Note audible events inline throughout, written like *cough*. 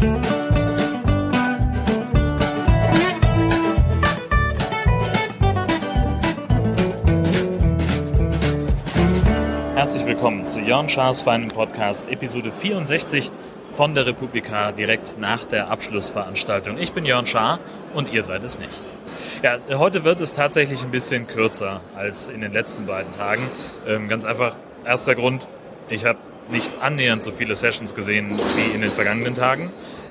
Herzlich willkommen zu Jörn Schaas feinem Podcast, Episode 64 von der Republika direkt nach der Abschlussveranstaltung. Ich bin Jörn Schaar und ihr seid es nicht. Ja, heute wird es tatsächlich ein bisschen kürzer als in den letzten beiden Tagen. Ähm, ganz einfach, erster Grund, ich habe nicht annähernd so viele Sessions gesehen wie in den vergangenen Tagen.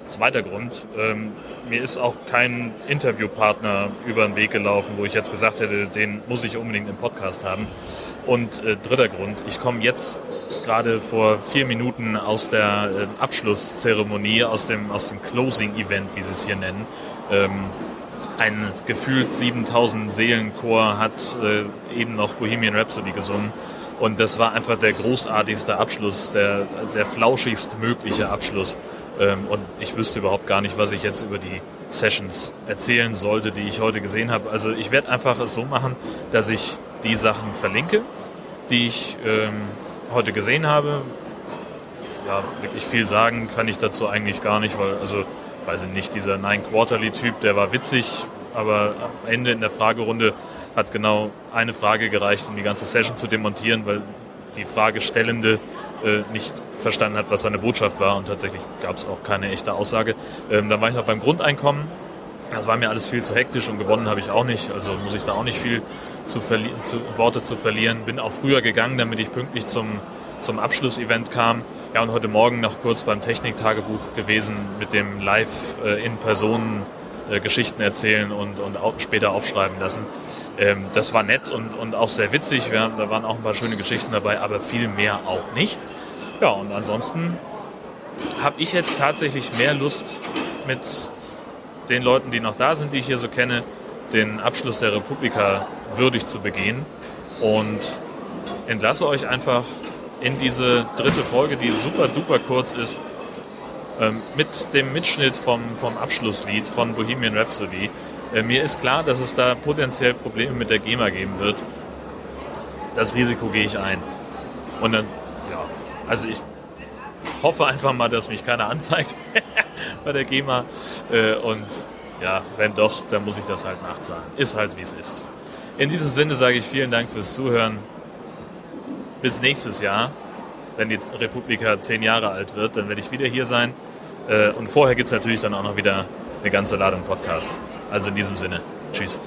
Zweiter Grund, ähm, mir ist auch kein Interviewpartner über den Weg gelaufen, wo ich jetzt gesagt hätte, den muss ich unbedingt im Podcast haben. Und äh, dritter Grund, ich komme jetzt gerade vor vier Minuten aus der äh, Abschlusszeremonie, aus dem, aus dem Closing-Event, wie sie es hier nennen. Ähm, ein gefühlt 7000 Seelenchor hat äh, eben noch Bohemian Rhapsody gesungen. Und das war einfach der großartigste Abschluss, der, der flauschigst mögliche Abschluss. Ähm, und ich wüsste überhaupt gar nicht, was ich jetzt über die Sessions erzählen sollte, die ich heute gesehen habe. Also ich werde einfach es so machen, dass ich die Sachen verlinke, die ich ähm, heute gesehen habe. Ja, wirklich viel sagen kann ich dazu eigentlich gar nicht, weil, also, weiß ich nicht, dieser Nine Quarterly Typ, der war witzig, aber am Ende in der Fragerunde hat genau eine Frage gereicht, um die ganze Session zu demontieren, weil die Fragestellende äh, nicht verstanden hat, was seine Botschaft war und tatsächlich gab es auch keine echte Aussage. Ähm, dann war ich noch beim Grundeinkommen. Das war mir alles viel zu hektisch und gewonnen habe ich auch nicht, also muss ich da auch nicht viel zu, zu Worte zu verlieren. Bin auch früher gegangen, damit ich pünktlich zum, zum Abschlussevent kam. Ja, und heute Morgen noch kurz beim Techniktagebuch gewesen mit dem Live äh, in Personen äh, Geschichten erzählen und, und später aufschreiben lassen. Ähm, das war nett und, und auch sehr witzig. Wir, da waren auch ein paar schöne Geschichten dabei, aber viel mehr auch nicht. Ja, und ansonsten habe ich jetzt tatsächlich mehr Lust mit den Leuten, die noch da sind, die ich hier so kenne, den Abschluss der Republika würdig zu begehen und entlasse euch einfach in diese dritte Folge, die super duper kurz ist, ähm, mit dem Mitschnitt vom, vom Abschlusslied von Bohemian Rhapsody. Äh, mir ist klar, dass es da potenziell Probleme mit der GEMA geben wird. Das Risiko gehe ich ein. Und dann, ja, also ich hoffe einfach mal, dass mich keiner *laughs* anzeigt bei der GEMA. Äh, und ja, wenn doch, dann muss ich das halt nachzahlen. Ist halt wie es ist. In diesem Sinne sage ich vielen Dank fürs Zuhören. Bis nächstes Jahr, wenn die Republika zehn Jahre alt wird, dann werde ich wieder hier sein. Äh, und vorher gibt es natürlich dann auch noch wieder eine ganze Ladung Podcasts. Also in diesem Sinne, tschüss.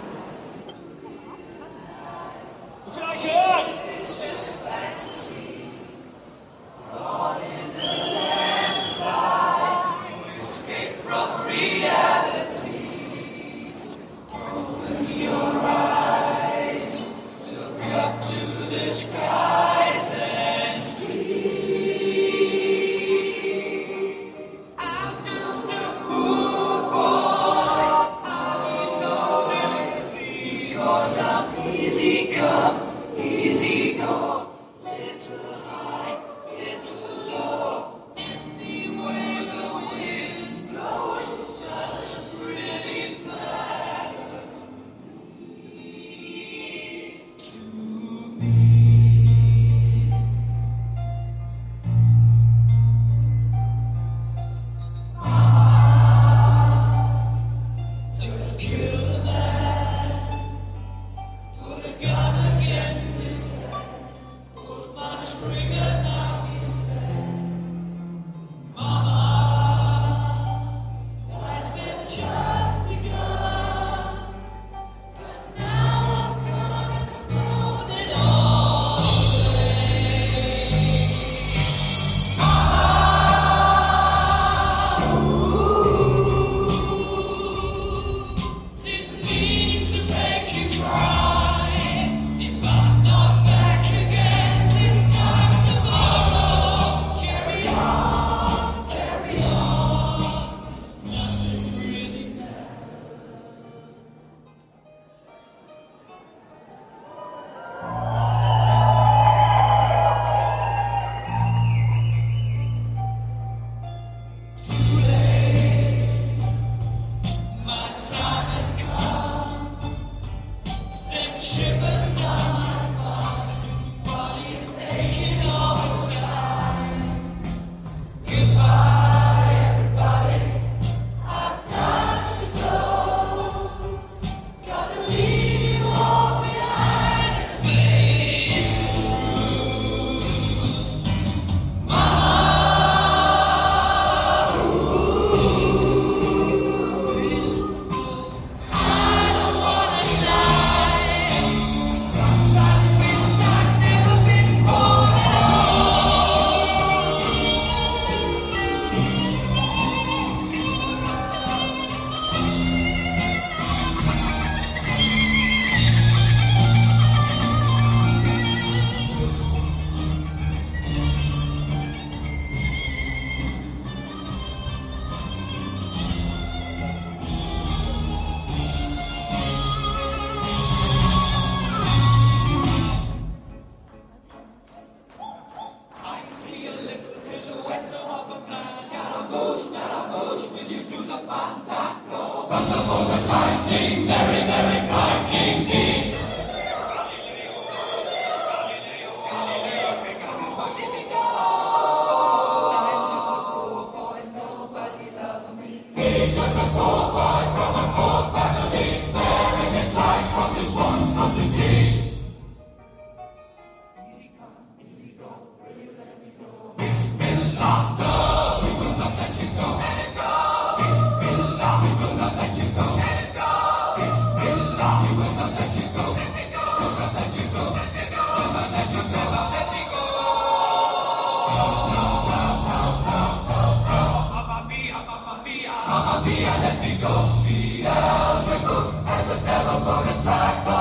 Oh. push will you do the man that goes? From the bolt of lightning, very, very frightening me. He's just a poor There's a devil on side.